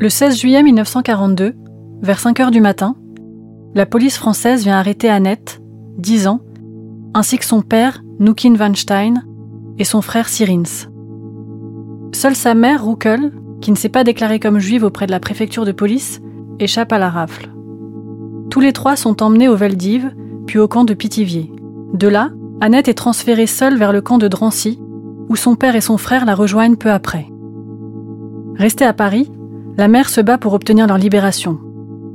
Le 16 juillet 1942, vers 5 heures du matin, la police française vient arrêter Annette, 10 ans, ainsi que son père, Nukin Van Stein, et son frère Sirins. Seule sa mère, Ruckel, qui ne s'est pas déclarée comme juive auprès de la préfecture de police, échappe à la rafle. Tous les trois sont emmenés au Veldiv, puis au camp de Pithiviers. De là, Annette est transférée seule vers le camp de Drancy, où son père et son frère la rejoignent peu après. Restée à Paris, la mère se bat pour obtenir leur libération.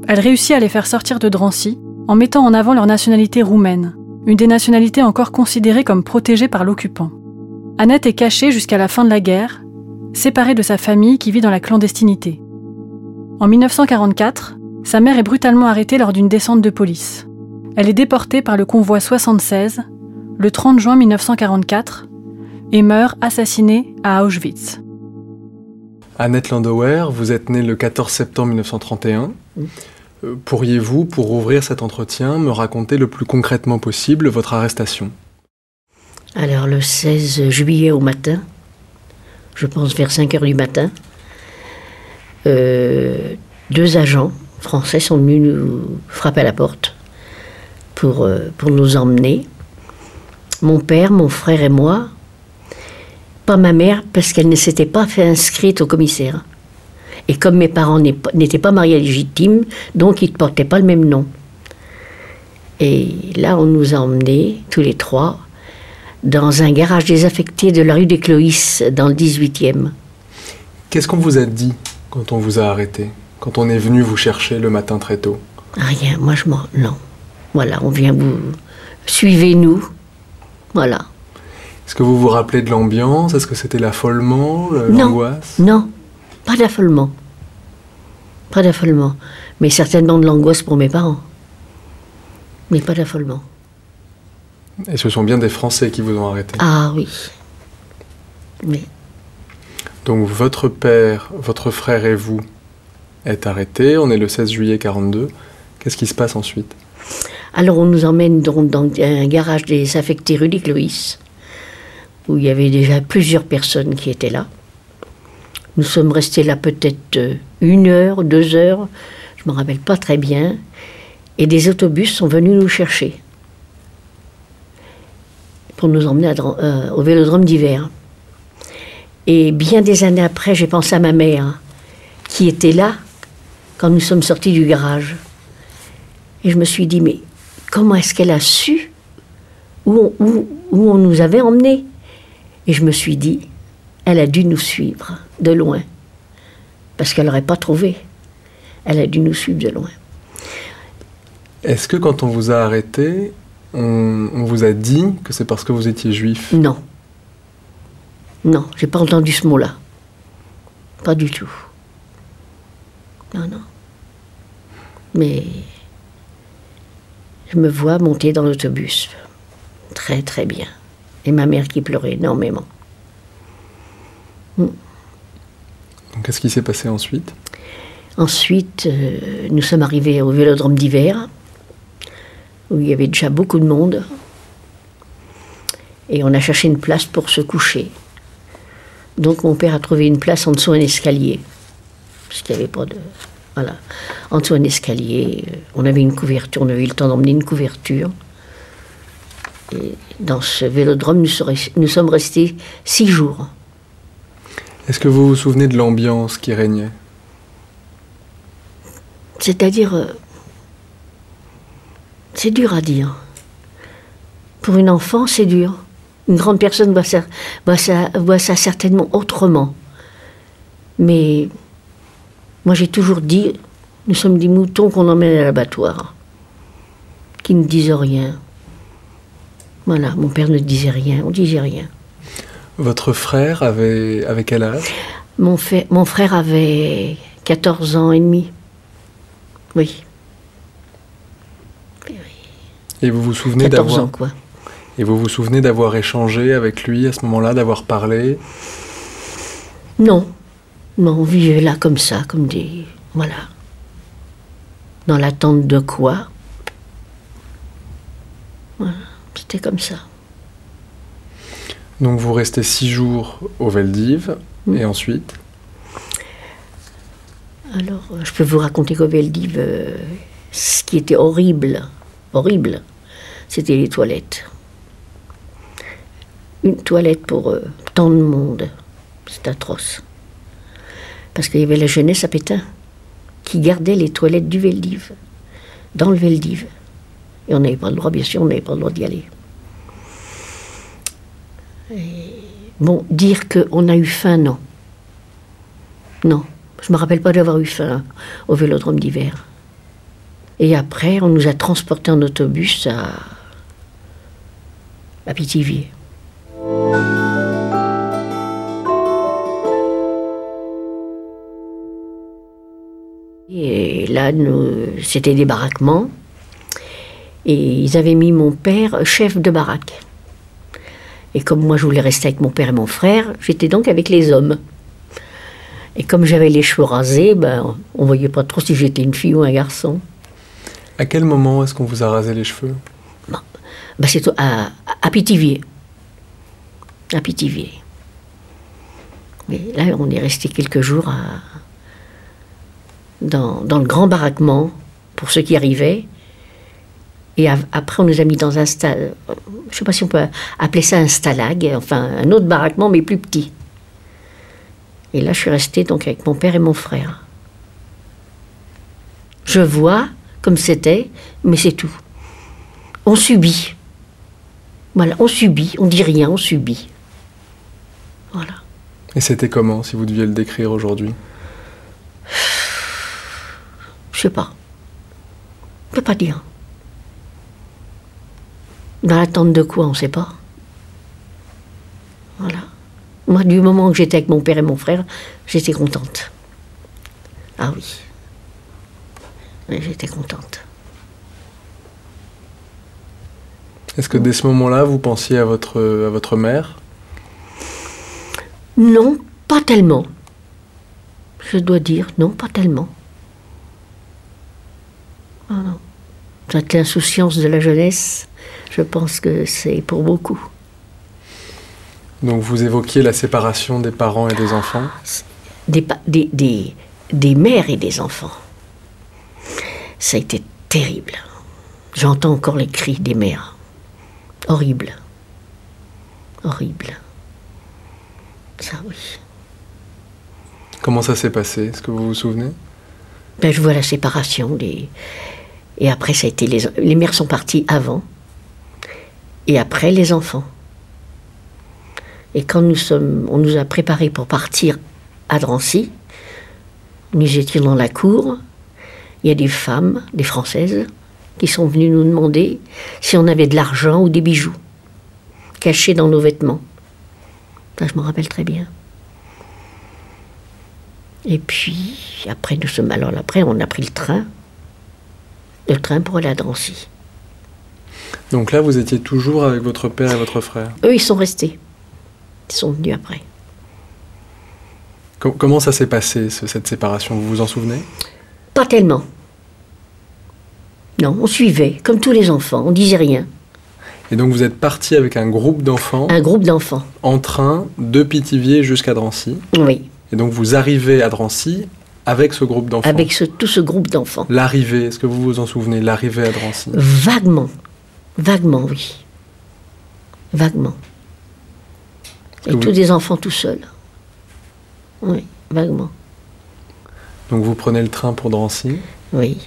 Elle réussit à les faire sortir de Drancy en mettant en avant leur nationalité roumaine, une des nationalités encore considérées comme protégées par l'occupant. Annette est cachée jusqu'à la fin de la guerre, séparée de sa famille qui vit dans la clandestinité. En 1944, sa mère est brutalement arrêtée lors d'une descente de police. Elle est déportée par le convoi 76 le 30 juin 1944 et meurt assassinée à Auschwitz. Annette Landauer, vous êtes née le 14 septembre 1931. Euh, pourriez-vous, pour ouvrir cet entretien, me raconter le plus concrètement possible votre arrestation? Alors, le 16 juillet au matin, je pense vers 5 heures du matin, euh, deux agents français sont venus nous frapper à la porte pour, euh, pour nous emmener. Mon père, mon frère et moi, pas ma mère parce qu'elle ne s'était pas fait inscrite au commissaire. Et comme mes parents n'étaient pas mariés légitimes, donc ils ne portaient pas le même nom. Et là, on nous a emmenés, tous les trois, dans un garage désaffecté de la rue des Cloïs, dans le 18e. Qu'est-ce qu'on vous a dit quand on vous a arrêté Quand on est venu vous chercher le matin très tôt? Rien, moi je m'en... Non. Voilà, on vient vous... Suivez-nous. Voilà. Est-ce que vous vous rappelez de l'ambiance? Est-ce que c'était l'affolement, l'angoisse? Non, pas d'affolement. Pas d'affolement. Mais certainement de l'angoisse pour mes parents. Mais pas d'affolement. Et ce sont bien des Français qui vous ont arrêté Ah oui. Oui. Donc votre père, votre frère et vous êtes arrêtés. On est le 16 juillet 42. Qu'est-ce qui se passe ensuite? Alors on nous emmène dans un garage des affectés rue Cloïs où il y avait déjà plusieurs personnes qui étaient là. Nous sommes restés là peut-être euh, une heure, deux heures, je ne me rappelle pas très bien, et des autobus sont venus nous chercher pour nous emmener euh, au vélodrome d'hiver. Et bien des années après, j'ai pensé à ma mère, qui était là quand nous sommes sortis du garage. Et je me suis dit, mais comment est-ce qu'elle a su où on nous avait emmenés? Et je me suis dit, elle a dû nous suivre de loin. Parce qu'elle n'aurait pas trouvé. Elle a dû nous suivre de loin. Est-ce que quand on vous a arrêté, on, vous a dit que c'est parce que vous étiez juif? Non. Non, j'ai pas entendu ce mot-là. Pas du tout. Non, non. Mais je me vois monter dans l'autobus. Très, très bien et ma mère qui pleurait énormément. Qu'est-ce qui s'est passé ensuite? Ensuite, euh, nous sommes arrivés au vélodrome d'hiver, où il y avait déjà beaucoup de monde. Et on a cherché une place pour se coucher. Donc mon père a trouvé une place en dessous d'un escalier. Parce qu'il n'y avait pas de. Voilà. En dessous d'un escalier, euh, on avait une couverture, on avait eu le temps d'emmener une couverture. Dans ce vélodrome, nous, sommes restés six jours. Est-ce que vous vous souvenez de l'ambiance qui régnait? C'est-à-dire. Euh, c'est dur à dire. Pour une enfant, c'est dur. Une grande personne voit ça, voit ça, voit ça certainement autrement. Mais moi, j'ai toujours dit, nous sommes des moutons qu'on emmène à l'abattoir, qui ne disent rien. Voilà, mon père ne disait rien, on disait rien. Votre frère avait, avait quel âge? Mon, mon frère avait 14 ans et demi. Oui. Et vous vous souvenez d'avoir... quoi. Et vous vous souvenez d'avoir échangé avec lui à ce moment-là, d'avoir parlé? Non. Non, on vivait là comme ça, comme des... Voilà. Dans l'attente de quoi Voilà, c'était comme ça. Donc vous restez six jours au Veldiv, hmm. et ensuite Alors, je peux vous raconter qu'au Veldiv, euh, ce qui était horrible, horrible, c'était les toilettes. Une toilette pour euh, tant de monde, c'est atroce. Parce qu'il y avait la jeunesse à Pétain qui gardait les toilettes du Veldiv, dans le Veldiv. Et on n'avait pas le droit, bien sûr, on n'avait pas le droit d'y aller. Bon, dire qu'on a eu faim, non. Non, je me rappelle pas d'avoir eu faim au vélodrome d'hiver. Et après, on nous a transportés en autobus à, à Pithiviers. Et là, c'était des baraquements. Et ils avaient mis mon père chef de baraque. Et comme moi, je voulais rester avec mon père et mon frère, j'étais donc avec les hommes. Et comme j'avais les cheveux rasés, ben, on voyait pas trop si j'étais une fille ou un garçon. À quel moment est-ce qu'on vous a rasé les cheveux? Ben, C'est à, à Pithiviers. À Pithiviers. Mais là, on est resté quelques jours dans, dans, le grand baraquement pour ceux qui arrivaient. Et après, on nous a mis dans un stade, je ne sais pas si on peut appeler ça un stalag, enfin un autre baraquement, mais plus petit. Et là, je suis restée donc avec mon père et mon frère. Je vois comme c'était, mais c'est tout. On subit. Voilà, on subit, on dit rien, on subit. Voilà. Et c'était comment, si vous deviez le décrire aujourd'hui? Je sais pas. Je peux pas dire. Dans l'attente de quoi, on ne sait pas. Voilà. Moi, du moment que j'étais avec mon père et mon frère, j'étais contente. Ah oui. J'étais contente. Est-ce que dès ce moment-là, vous pensiez à votre, à votre mère? Non, pas tellement. Je dois dire, non, pas tellement. Ah non. Cette insouciance de la jeunesse, je pense que c'est pour beaucoup. Donc vous évoquiez la séparation des parents et des enfants? Des, des, des, des mères et des enfants. Ça a été terrible. J'entends encore les cris des mères. Horrible. Horrible. Ça oui. Comment ça s'est passé? Est-ce que vous vous souvenez? Ben, Je vois la séparation. Des... Et après, ça a été les... les mères sont parties avant. Et après, les enfants. Et quand nous sommes, on nous a préparés pour partir à Drancy, nous étions dans la cour. Il y a des femmes, des Françaises, qui sont venues nous demander si on avait de l'argent ou des bijoux cachés dans nos vêtements. Ça, je me rappelle très bien. Et puis, après, nous sommes. Alors, après, on a pris le train. Le train pour aller à Drancy. Donc là, vous étiez toujours avec votre père et votre frère Eux, ils sont restés. Ils sont venus après. comment ça s'est passé, cette séparation? Vous vous en souvenez? Pas tellement. Non, on suivait, comme tous les enfants, on disait rien. Et donc vous êtes parti avec un groupe d'enfants Un groupe d'enfants. En train de Pithiviers jusqu'à Drancy Oui. Et donc vous arrivez à Drancy avec ce groupe d'enfants Avec tout ce groupe d'enfants. L'arrivée, est-ce que vous vous en souvenez L'arrivée à Drancy? Vaguement. Vaguement, oui. Vaguement. Et tous des enfants tout seuls. Oui, vaguement. Donc vous prenez le train pour Drancy Oui.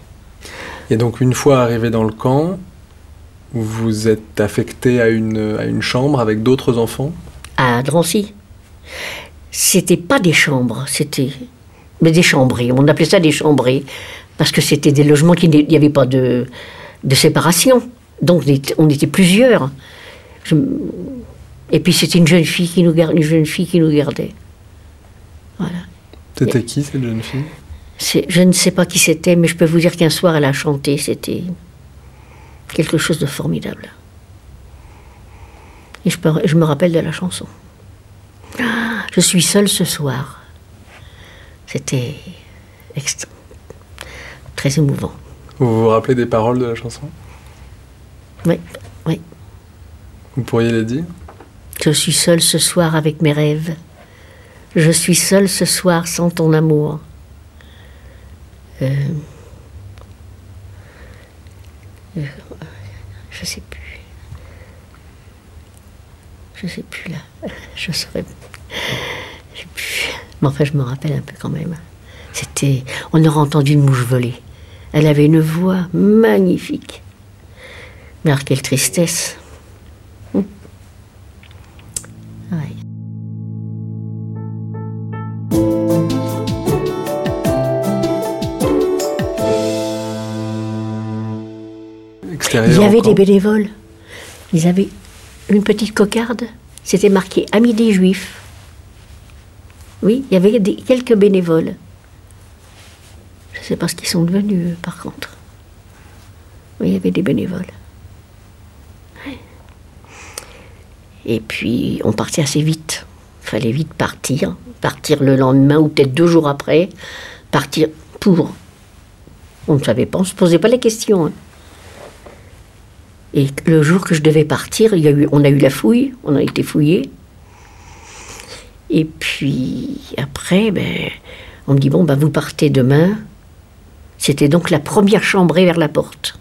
Et donc une fois arrivé dans le camp, vous êtes affecté à une, à une chambre avec d'autres enfants? À Drancy. C'était pas des chambres, c'était mais des chambrés. On appelait ça des chambrés parce que c'était des logements qui n'y avait pas de, de séparation. Donc on était, plusieurs. et puis c'était une jeune fille qui nous une jeune fille qui nous gardait. Voilà. C'était qui cette jeune fille? Je ne sais pas qui c'était, mais je peux vous dire qu'un soir elle a chanté. C'était quelque chose de formidable. Et je, je me rappelle de la chanson. Ah, je suis seule ce soir. C'était très émouvant. Vous vous rappelez des paroles de la chanson? Oui, oui. Vous pourriez les dire? Je suis seule ce soir avec mes rêves. Je suis seule ce soir sans ton amour. Euh, euh, je sais plus. Je sais plus là. Je saurais. Je sais plus. Mais enfin, je me rappelle un peu quand même. C'était. On aurait entendu une mouche voler. Elle avait une voix magnifique. Mais alors, quelle tristesse. Hum. Il y avait des bénévoles. Ils avaient une petite cocarde. C'était marqué Amis des Juifs. Oui, il y avait quelques bénévoles. Je ne sais pas ce qu'ils sont devenus, par contre. Oui, il y avait des bénévoles. Et puis, on partait assez vite. Il fallait vite partir. Partir le lendemain ou peut-être deux jours après. Partir pour. On ne savait pas, on ne se posait pas la question. Hein. Et le jour que je devais partir, il y a eu, on a eu la fouille, on a été fouillé. Et puis après, ben, on me dit bon, ben, vous partez demain. C'était donc la première chambrée vers la porte.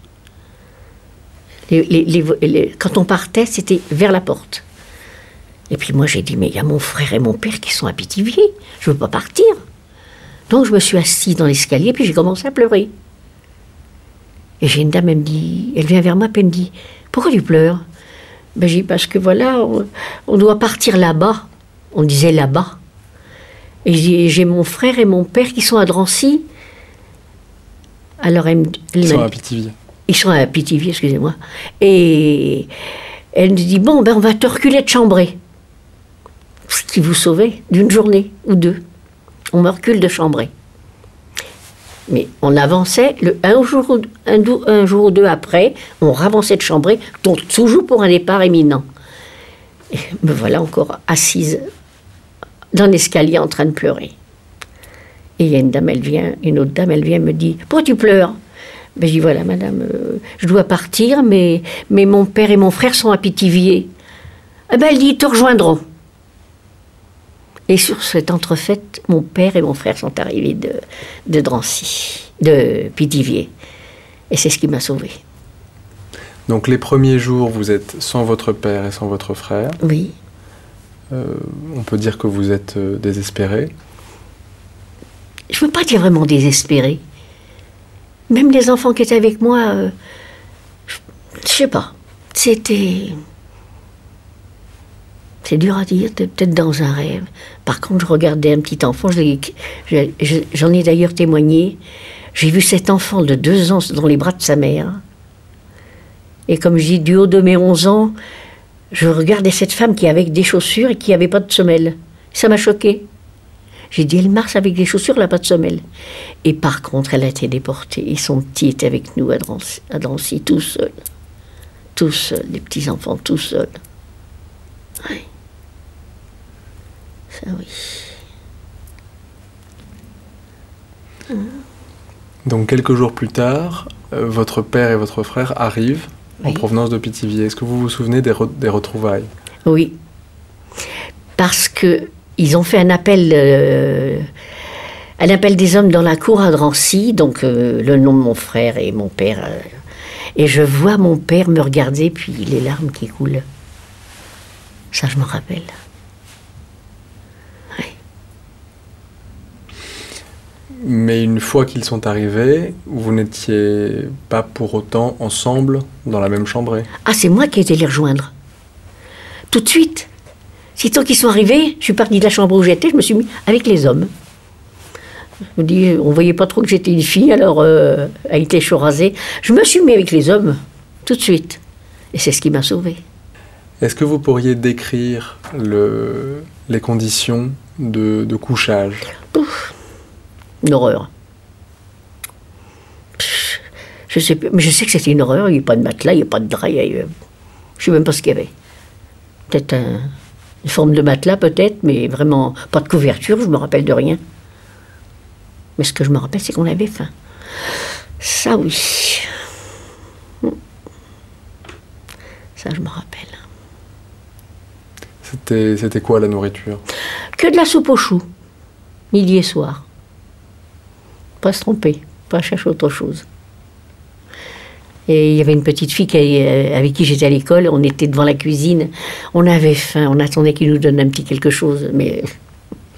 quand on partait, c'était vers la porte. Et puis moi, j'ai dit mais il y a mon frère et mon père qui sont à Pithiviers. Je veux pas partir. Donc je me suis assise dans l'escalier, puis j'ai commencé à pleurer. Et j'ai une dame, elle me dit, elle vient vers moi, puis elle me dit, pourquoi tu pleures? Ben, J'ai dit, parce que voilà, on doit partir là-bas on disait là-bas. Et j'ai mon frère et mon père qui sont à Drancy. Alors elle, Ils sont à Pithiviers. Ils sont à Pithiviers, excusez-moi. Et elle me dit Bon, ben on va te reculer de Chambray. Vous sauvait d'une journée ou deux. On me recule de Chambray. Mais on avançait, le, un, jour, un, un jour ou deux après, on ravançait de Chambray, donc toujours pour un départ éminent. Et me voilà encore assise dans l'escalier en train de pleurer. Et il y a une dame, elle vient, une autre dame, elle vient me dit Pourquoi tu pleures? Ben, Je dis Voilà, madame, euh, je dois partir, mais, mais mon père et mon frère sont à Pithiviers. Eh ben, elle dit Ils te rejoindront. Et sur cette entrefaite, mon père et mon frère sont arrivés de, de Drancy, de Pithiviers. Et c'est ce qui m'a sauvée. Donc les premiers jours, vous êtes sans votre père et sans votre frère. Oui. Euh, on peut dire que vous êtes euh, désespéré. Je ne veux pas dire vraiment désespéré. Même les enfants qui étaient avec moi, euh, je, ne sais pas. C'était. C'est dur à dire, peut-être dans un rêve. Par contre, je regardais un petit enfant, j'en ai d'ailleurs témoigné. J'ai vu cet enfant de deux ans dans les bras de sa mère. Et comme je dis, du haut de mes 11 ans, je regardais cette femme qui avait des chaussures et qui n'avait pas de semelle. Ça m'a choqué. J'ai dit, elle marche avec des chaussures, elle n'a pas de semelle. Et par contre, elle a été déportée. Et son petit était avec nous à Drancy, tout seul. Tout seul, les petits-enfants, tout seuls. Ça, oui. Donc quelques jours plus tard, euh, votre père et votre frère arrivent en provenance de Pithiviers. Est-ce que vous vous souvenez des, re- des retrouvailles? Oui. Parce que ils ont fait un appel, euh, un appel des hommes dans la cour à Drancy, donc euh, le nom de mon frère et mon père. euh, et je vois mon père me regarder, puis les larmes qui coulent. Ça, je me rappelle. Mais une fois qu'ils sont arrivés, vous n'étiez pas pour autant ensemble dans la même chambrée. Ah, c'est moi qui ai été les rejoindre. Tout de suite. Sitôt qu'ils sont arrivés, je suis partie de la chambre où j'étais, je me suis mis avec les hommes. Je me dis, on voyait pas trop que j'étais une fille, alors euh, elle était chaud rasée. Je me suis mis avec les hommes, tout de suite. Et c'est ce qui m'a sauvée. Est-ce que vous pourriez décrire le- les conditions de, de couchage? Une horreur. Je sais, mais je sais que c'était une horreur. Il n'y a pas de matelas, il n'y a pas de drap. il y a- Je ne sais même pas ce qu'il y avait. Peut-être un- une forme de matelas, peut-être, mais vraiment pas de couverture. Je me rappelle de rien. Mais ce que je me rappelle, c'est qu'on avait faim. Ça, oui. Ça, je me rappelle. C'était c'était quoi la nourriture? Que de la soupe aux choux, midi et soir. Pas se tromper, pas chercher autre chose. Et il y avait une petite fille qui, euh, avec qui j'étais à l'école, on était devant la cuisine, on avait faim, on attendait qu'il nous donne un petit quelque chose, mais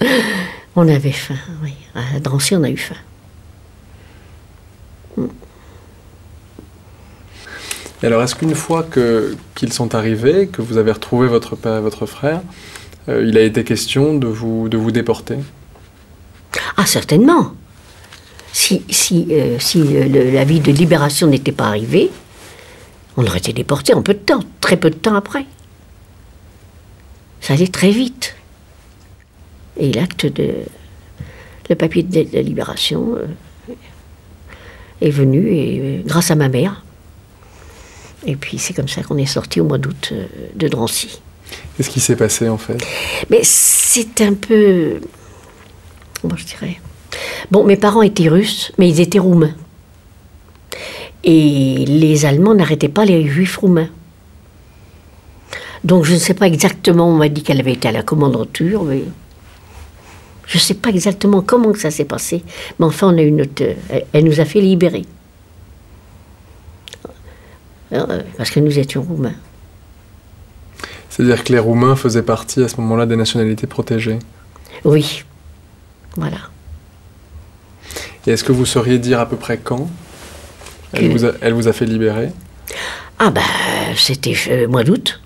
on avait faim, oui. À Drancy, on a eu faim. Et alors, est-ce qu'une fois que- qu'ils sont arrivés, que vous avez retrouvé votre père et votre frère, euh, il a été question de vous, de vous déporter? Ah, certainement. Si, si, euh, si euh, le- l'avis de libération n'était pas arrivé, on aurait été déporté en peu de temps, très peu de temps après. Ça allait très vite. Et l'acte de. Le papier de, de libération euh, est venu, et, euh, grâce à ma mère. Et puis c'est comme ça qu'on est sorti au mois d'août de Drancy. Qu'est-ce qui s'est passé en fait? Mais c'est un peu. Comment je dirais? Bon, mes parents étaient russes, mais ils étaient roumains. Et les Allemands n'arrêtaient pas les juifs roumains. Donc je ne sais pas exactement, on m'a dit qu'elle avait été à la commandanture, mais. Je ne sais pas exactement comment que ça s'est passé, mais enfin, on a eu notre. Elle, elle nous a fait libérer. Euh, Parce que nous étions roumains. C'est-à-dire que les Roumains faisaient partie à ce moment-là des nationalités protégées. Oui. Voilà. Et est-ce que vous sauriez dire à peu près quand elle vous, a, elle vous a fait libérer? Ah bah c'était euh, mois d'août.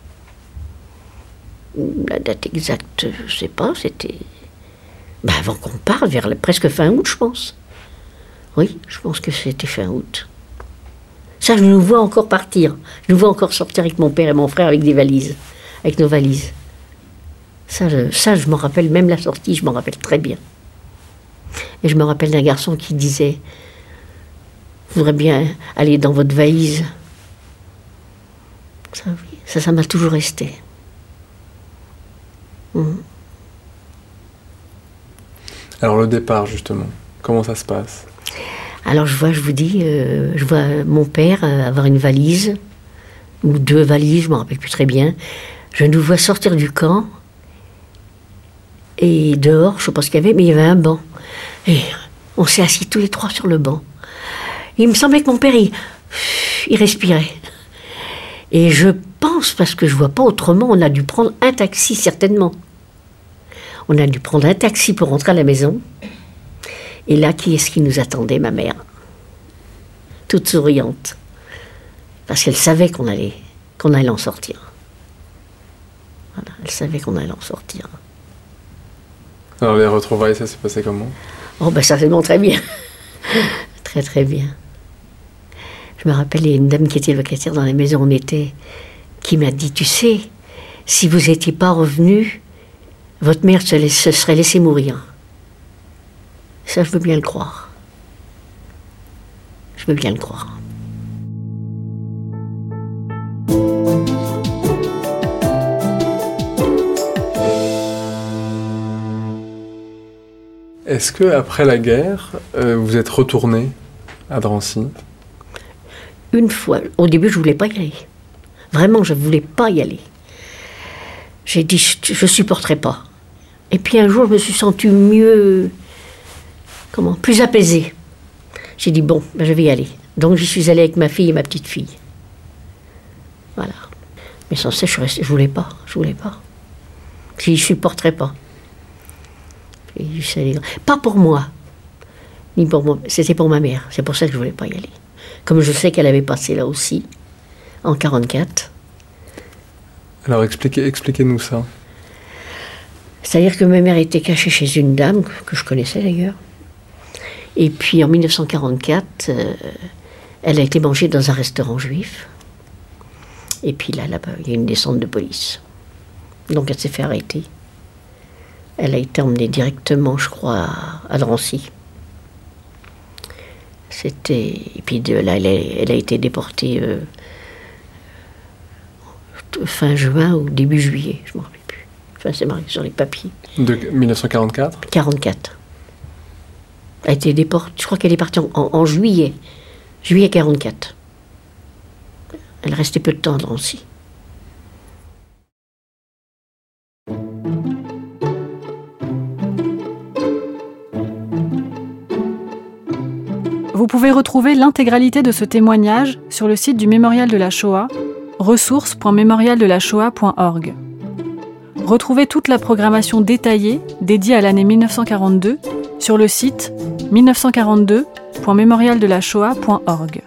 La date exacte, je sais pas, c'était... Bah avant qu'on parte, vers le- presque fin août, je pense. Oui, je pense que c'était fin août. Ça, je nous vois encore partir. Je nous vois encore sortir avec mon père et mon frère avec des valises, avec nos valises. Ça, je, ça, je m'en rappelle, même la sortie, je m'en rappelle très bien. Et je me rappelle d'un garçon qui disait, je voudrais bien aller dans votre valise. Ça, ça, ça m'a toujours resté. Mhm. Alors le départ justement, comment ça se passe? Alors je vois, je vous dis, euh, je vois mon père euh, avoir une valise, ou deux valises, je ne me rappelle plus très bien. Je nous vois sortir du camp, et dehors, je ne sais pas ce qu'il y avait, mais il y avait un banc. Et on s'est assis tous les trois sur le banc. Il me semblait que mon père, il, respirait. Et je pense, parce que je vois pas autrement, on a dû prendre un taxi, certainement. On a dû prendre un taxi pour rentrer à la maison. Et là, qui est-ce qui nous attendait, ma mère? Toute souriante. Parce qu'elle savait qu'on allait, qu'on allait en sortir. Elle savait qu'on allait en sortir. Alors les retrouvailles, ça s'est passé comment? Oh, ben certainement très bien. très, très bien. Je me rappelle, il y a une dame qui était locataire dans la maison où on était, qui m'a dit, tu sais, si vous n'étiez pas revenu, votre mère se, se serait laissée mourir. Ça, je veux bien le croire. Je veux bien le croire. Est-ce que après la guerre, euh, vous êtes retourné à Drancy? Une fois, au début, je voulais pas y aller. Vraiment, je voulais pas y aller. J'ai dit, je, ne supporterai pas. Et puis un jour, je me suis sentie mieux, comment, plus apaisée. J'ai dit bon, ben, je vais y aller. Donc j'y suis allée avec ma fille et ma petite fille. Voilà. Mais sans ça, je, ne voulais pas, je voulais pas. Je ne supporterais pas. Pas pour moi, ni pour moi. C'était pour ma mère. C'est pour ça que je voulais pas y aller. Comme je sais qu'elle avait passé là aussi, en 44. Alors expliquez, expliquez-nous ça. C'est-à-dire que ma mère était cachée chez une dame, que je connaissais d'ailleurs. Et puis en 1944, euh, elle a été mangée dans un restaurant juif. Et puis là, là-bas, il y a une descente de police. Donc elle s'est fait arrêter. Elle a été emmenée directement, je crois, à Drancy. C'était. Et puis de là, elle a, été déportée euh, fin juin ou début juillet, je ne me rappelle plus. Enfin, c'est marqué sur les papiers. De 1944 44. Elle a été déportée, je crois qu'elle est partie en, en, juillet. Juillet 44. Elle restait peu de temps à Drancy. Vous pouvez retrouver l'intégralité de ce témoignage sur le site du Mémorial de la Shoah, ressources.mémorialdelashoah.org. Retrouvez toute la programmation détaillée dédiée à l'année 1942 sur le site 1942.mémorialdelashoah.org.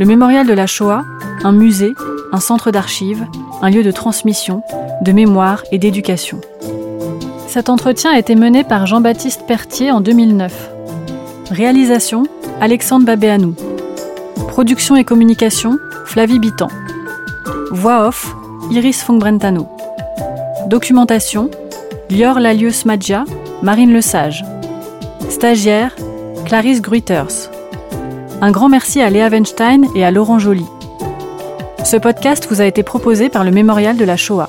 Le Mémorial de la Shoah, un musée, un centre d'archives, un lieu de transmission, de mémoire et d'éducation. Cet entretien a été mené par Jean-Baptiste Pertier en 2009. Réalisation Alexandre Babéanou. Production et communication Flavie Bitan. Voix off Iris Fongbrentano. Documentation Lior Lalius Madja, Marine Lesage. Stagiaire Clarisse Gruiters. Un grand merci à Léa Weinstein et à Laurent Joly. Ce podcast vous a été proposé par le Mémorial de la Shoah.